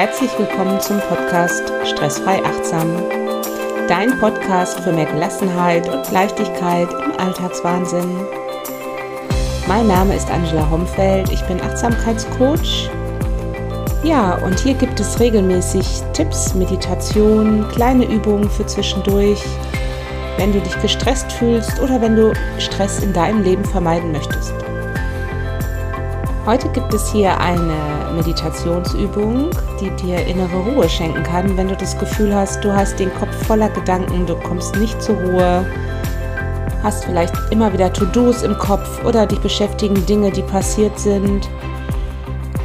Herzlich willkommen zum Podcast Stressfrei Achtsam. Dein Podcast für mehr Gelassenheit und Leichtigkeit im Alltagswahnsinn. Mein Name ist Angela Homfeld, ich bin Achtsamkeitscoach. Ja, und hier gibt es regelmäßig Tipps, Meditation, kleine Übungen für zwischendurch, wenn du dich gestresst fühlst oder wenn du Stress in deinem Leben vermeiden möchtest. Heute gibt es hier eine Meditationsübung, die dir innere Ruhe schenken kann, wenn du das Gefühl hast, du hast den Kopf voller Gedanken, du kommst nicht zur Ruhe, hast vielleicht immer wieder To-Dos im Kopf oder dich beschäftigen Dinge, die passiert sind.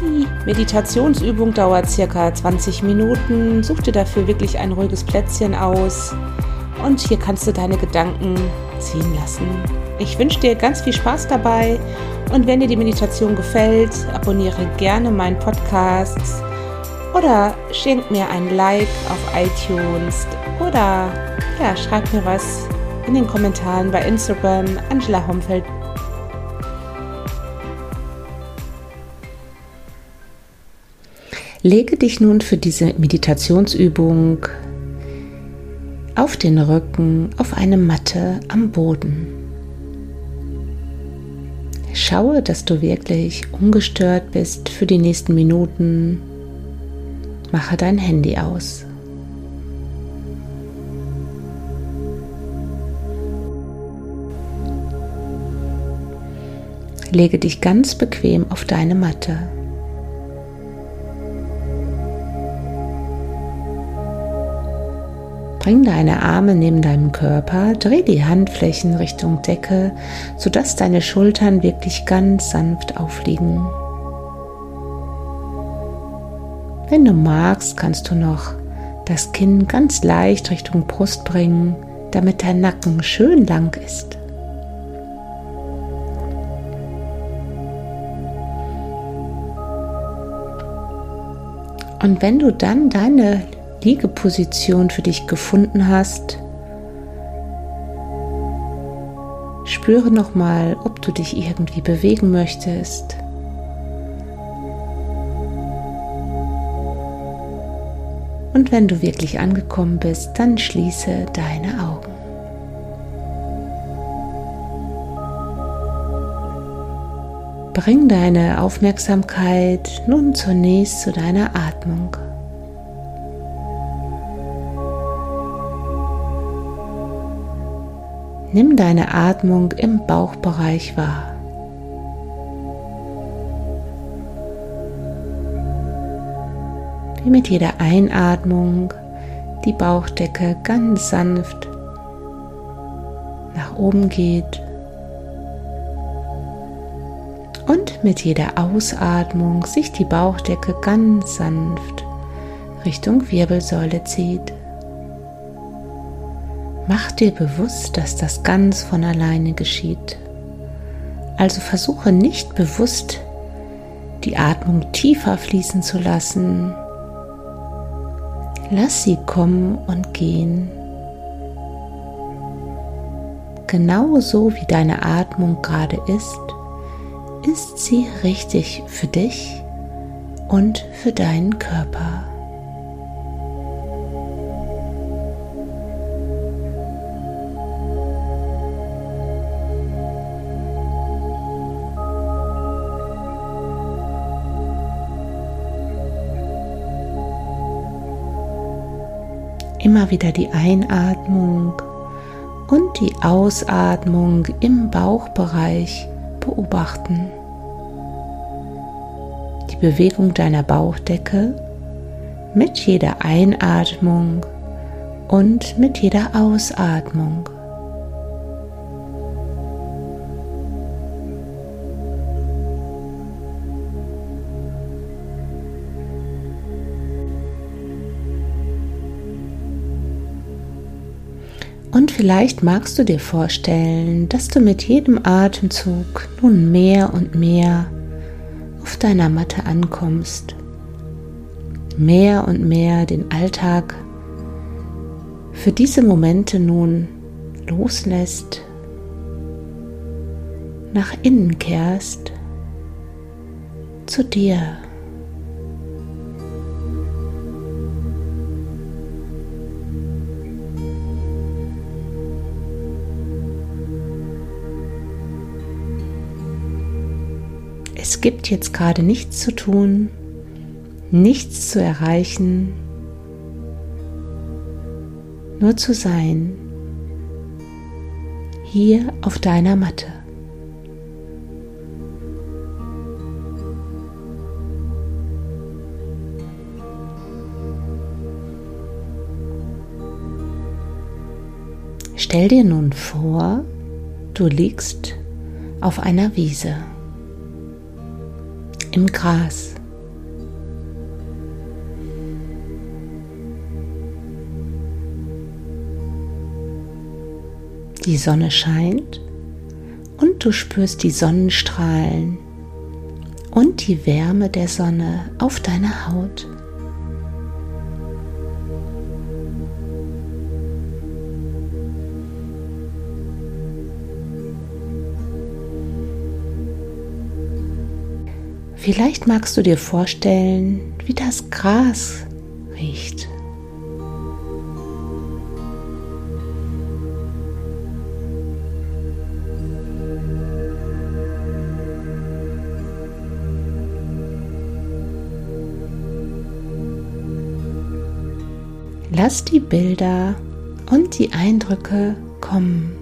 Die Meditationsübung dauert circa 20 Minuten. Such dir dafür wirklich ein ruhiges Plätzchen aus und hier kannst du deine Gedanken ziehen lassen. Ich wünsche dir ganz viel Spaß dabei und wenn dir die Meditation gefällt, abonniere gerne meinen Podcast oder schenk mir ein Like auf iTunes oder ja, schreib mir was in den Kommentaren bei Instagram Angela Homfeld. Lege dich nun für diese Meditationsübung auf den Rücken auf eine Matte am Boden. Schaue, dass du wirklich ungestört bist für die nächsten Minuten. Mache dein Handy aus. Lege dich ganz bequem auf deine Matte. Bring deine Arme neben deinem Körper, dreh die Handflächen Richtung Decke, sodass deine Schultern wirklich ganz sanft aufliegen. Wenn du magst, kannst du noch das Kinn ganz leicht Richtung Brust bringen, damit dein Nacken schön lang ist. Und wenn du dann deine Liegeposition für dich gefunden hast, spüre nochmal, ob du dich irgendwie bewegen möchtest. Und wenn du wirklich angekommen bist, dann schließe deine Augen. Bring deine Aufmerksamkeit nun zunächst zu deiner Atmung. Nimm deine Atmung im Bauchbereich wahr. Wie mit jeder Einatmung die Bauchdecke ganz sanft nach oben geht und mit jeder Ausatmung sich die Bauchdecke ganz sanft Richtung Wirbelsäule zieht. Mach dir bewusst, dass das ganz von alleine geschieht. Also versuche nicht bewusst die Atmung tiefer fließen zu lassen. Lass sie kommen und gehen. Genauso wie deine Atmung gerade ist, ist sie richtig für dich und für deinen Körper. Immer wieder die Einatmung und die Ausatmung im Bauchbereich beobachten. Die Bewegung deiner Bauchdecke mit jeder Einatmung und mit jeder Ausatmung. Und vielleicht magst du dir vorstellen, dass du mit jedem Atemzug nun mehr und mehr auf deiner Matte ankommst. Mehr und mehr den Alltag für diese Momente nun loslässt, nach innen kehrst, zu dir. Gibt jetzt gerade nichts zu tun, nichts zu erreichen, nur zu sein, hier auf deiner Matte. Stell dir nun vor, du liegst auf einer Wiese im Gras. Die Sonne scheint und du spürst die Sonnenstrahlen und die Wärme der Sonne auf deiner Haut. Vielleicht magst du dir vorstellen, wie das Gras riecht. Lass die Bilder und die Eindrücke kommen.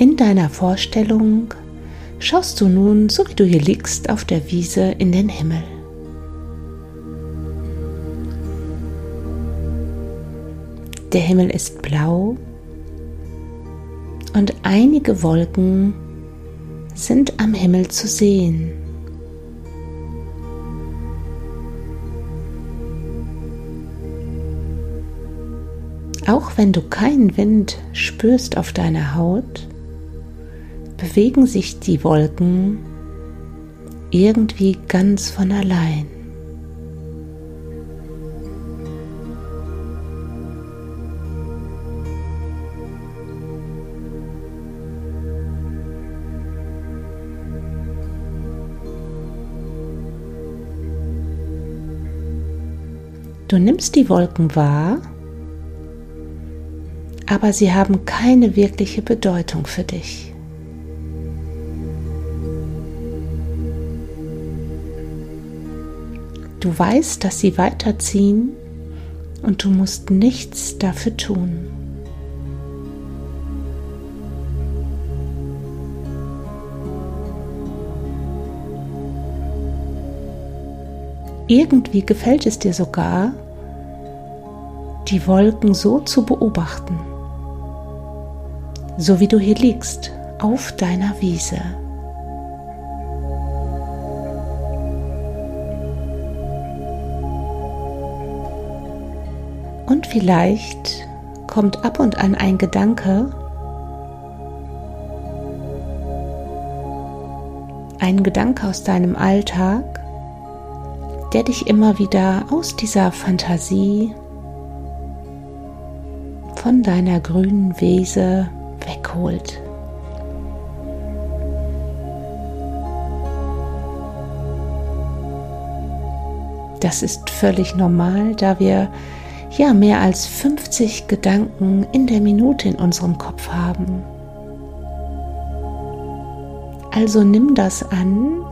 In deiner Vorstellung schaust du nun, so wie du hier liegst, auf der Wiese in den Himmel. Der Himmel ist blau und einige Wolken sind am Himmel zu sehen. Auch wenn du keinen Wind spürst auf deiner Haut, bewegen sich die Wolken irgendwie ganz von allein. Du nimmst die Wolken wahr, aber sie haben keine wirkliche Bedeutung für dich. Du weißt, dass sie weiterziehen und du musst nichts dafür tun. Irgendwie gefällt es dir sogar, die Wolken so zu beobachten, so wie du hier liegst auf deiner Wiese. Und vielleicht kommt ab und an ein Gedanke, ein Gedanke aus deinem Alltag, der dich immer wieder aus dieser Fantasie von deiner grünen Wiese wegholt. Das ist völlig normal, da wir ja mehr als 50 Gedanken in der Minute in unserem Kopf haben. Also nimm das an,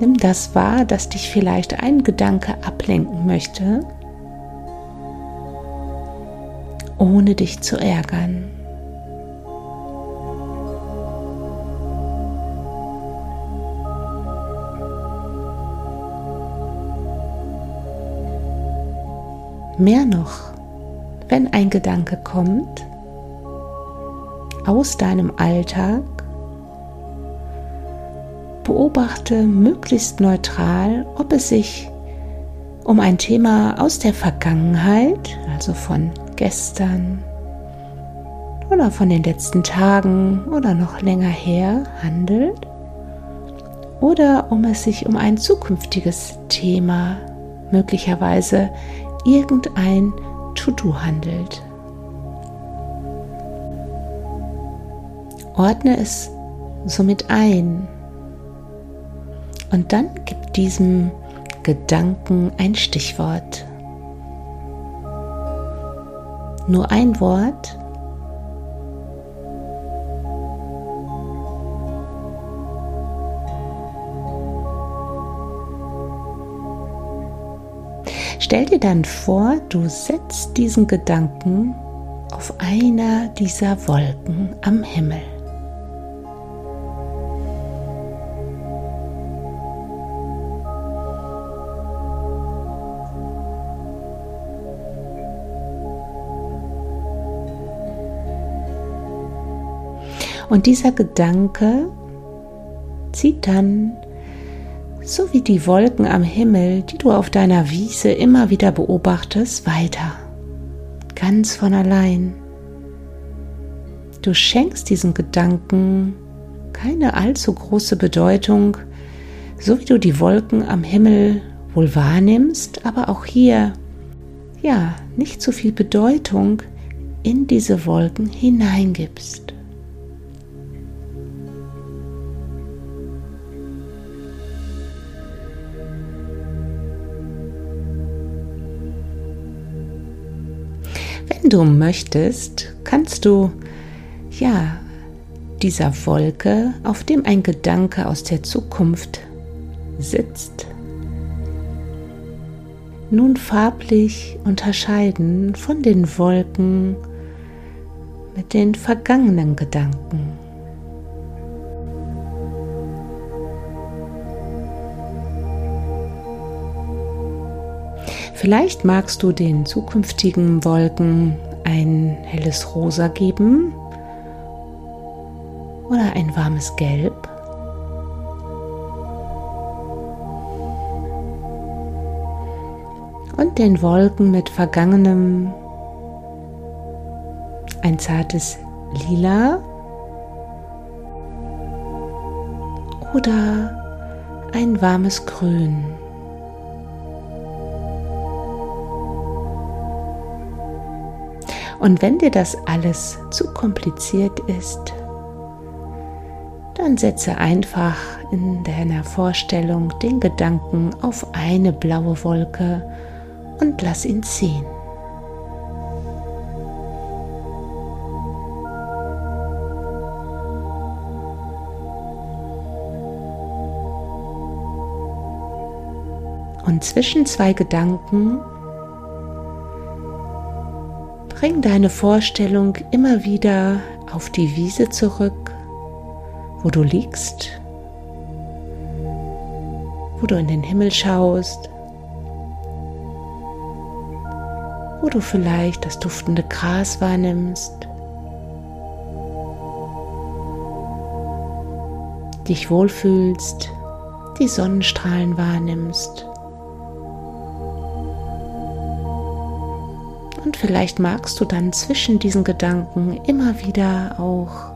nimm das wahr, dass dich vielleicht ein Gedanke ablenken möchte, ohne dich zu ärgern. Mehr noch, wenn ein Gedanke kommt aus deinem Alltag, beobachte möglichst neutral, ob es sich um ein Thema aus der Vergangenheit, also von gestern oder von den letzten Tagen oder noch länger her handelt oder um es sich um ein zukünftiges Thema möglicherweise irgendein To-Do handelt. Ordne es somit ein. Und dann gib diesem Gedanken ein Stichwort. Nur ein Wort. Stell dir dann vor, du setzt diesen Gedanken auf einer dieser Wolken am Himmel. Und dieser Gedanke zieht dann, so wie die Wolken am Himmel, die du auf deiner Wiese immer wieder beobachtest, weiter. Ganz von allein. Du schenkst diesen Gedanken keine allzu große Bedeutung, so wie du die Wolken am Himmel wohl wahrnimmst, aber auch hier, ja, nicht so viel Bedeutung in diese Wolken hineingibst. Du möchtest, kannst du ja dieser Wolke, auf dem ein Gedanke aus der Zukunft sitzt, nun farblich unterscheiden von den Wolken mit den vergangenen Gedanken. Vielleicht magst du den zukünftigen Wolken ein helles Rosa geben oder ein warmes Gelb. Und den Wolken mit vergangenem ein zartes Lila oder ein warmes Grün. Und wenn dir das alles zu kompliziert ist, dann setze einfach in deiner Vorstellung den Gedanken auf eine blaue Wolke und lass ihn ziehen. Und zwischen zwei Gedanken Bring deine Vorstellung immer wieder auf die Wiese zurück, wo du liegst, wo du in den Himmel schaust, wo du vielleicht das duftende Gras wahrnimmst, dich wohlfühlst, die Sonnenstrahlen wahrnimmst. Und vielleicht magst du dann zwischen diesen Gedanken immer wieder auch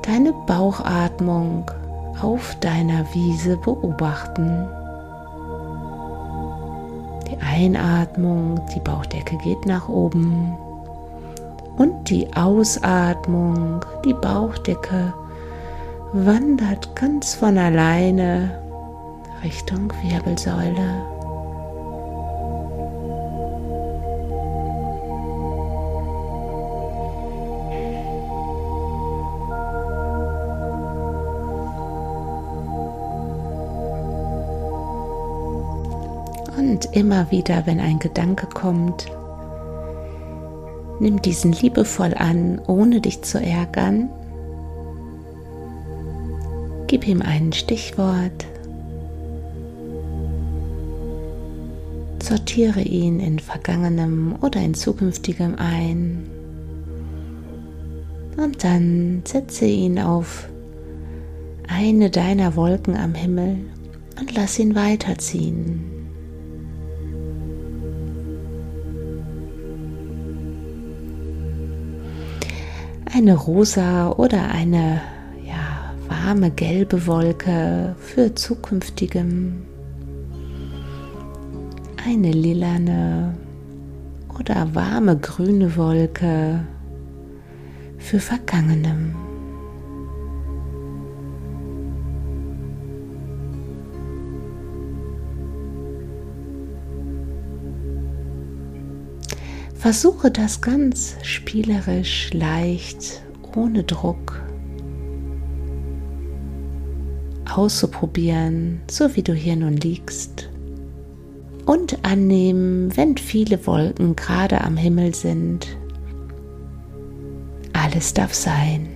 deine Bauchatmung auf deiner Wiese beobachten. Die Einatmung, die Bauchdecke geht nach oben. Und die Ausatmung, die Bauchdecke wandert ganz von alleine Richtung Wirbelsäule. Und immer wieder, wenn ein Gedanke kommt, nimm diesen liebevoll an, ohne dich zu ärgern. Gib ihm ein Stichwort. Sortiere ihn in vergangenem oder in zukünftigem ein. Und dann setze ihn auf eine deiner Wolken am Himmel und lass ihn weiterziehen. Eine rosa oder eine ja, warme gelbe Wolke für zukünftigem, eine lilane oder warme grüne Wolke für vergangenem. Versuche das ganz spielerisch, leicht, ohne Druck auszuprobieren, so wie du hier nun liegst. Und annehmen, wenn viele Wolken gerade am Himmel sind. Alles darf sein.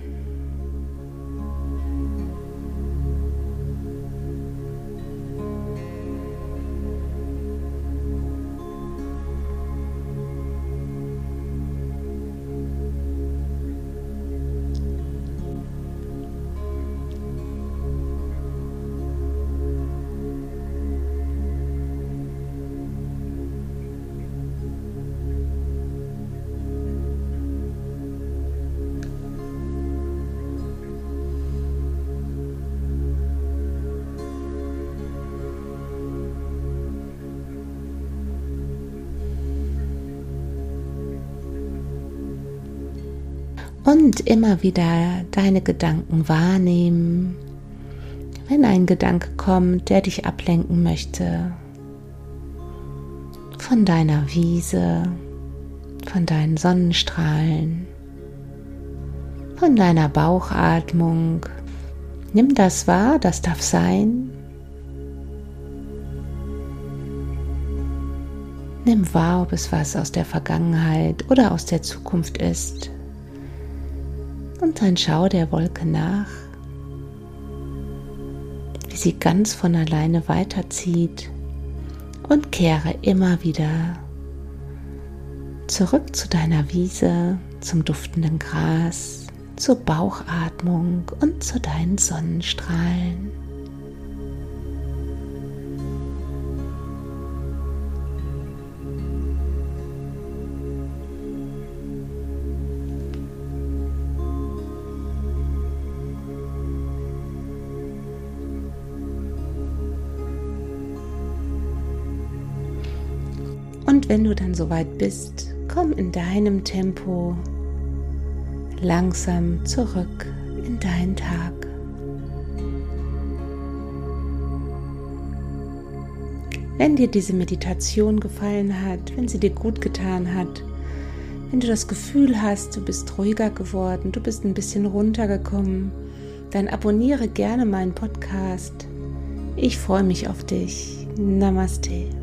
Und immer wieder deine Gedanken wahrnehmen. Wenn ein Gedanke kommt, der dich ablenken möchte von deiner Wiese, von deinen Sonnenstrahlen, von deiner Bauchatmung, nimm das wahr, das darf sein. Nimm wahr, ob es was aus der Vergangenheit oder aus der Zukunft ist und dann schau der Wolke nach, wie sie ganz von alleine weiterzieht und kehre immer wieder zurück zu deiner Wiese, zum duftenden Gras, zur Bauchatmung und zu deinen Sonnenstrahlen. Wenn du dann soweit bist, komm in deinem Tempo langsam zurück in deinen Tag. Wenn dir diese Meditation gefallen hat, wenn sie dir gut getan hat, wenn du das Gefühl hast, du bist ruhiger geworden, du bist ein bisschen runtergekommen, dann abonniere gerne meinen Podcast. Ich freue mich auf dich. Namaste.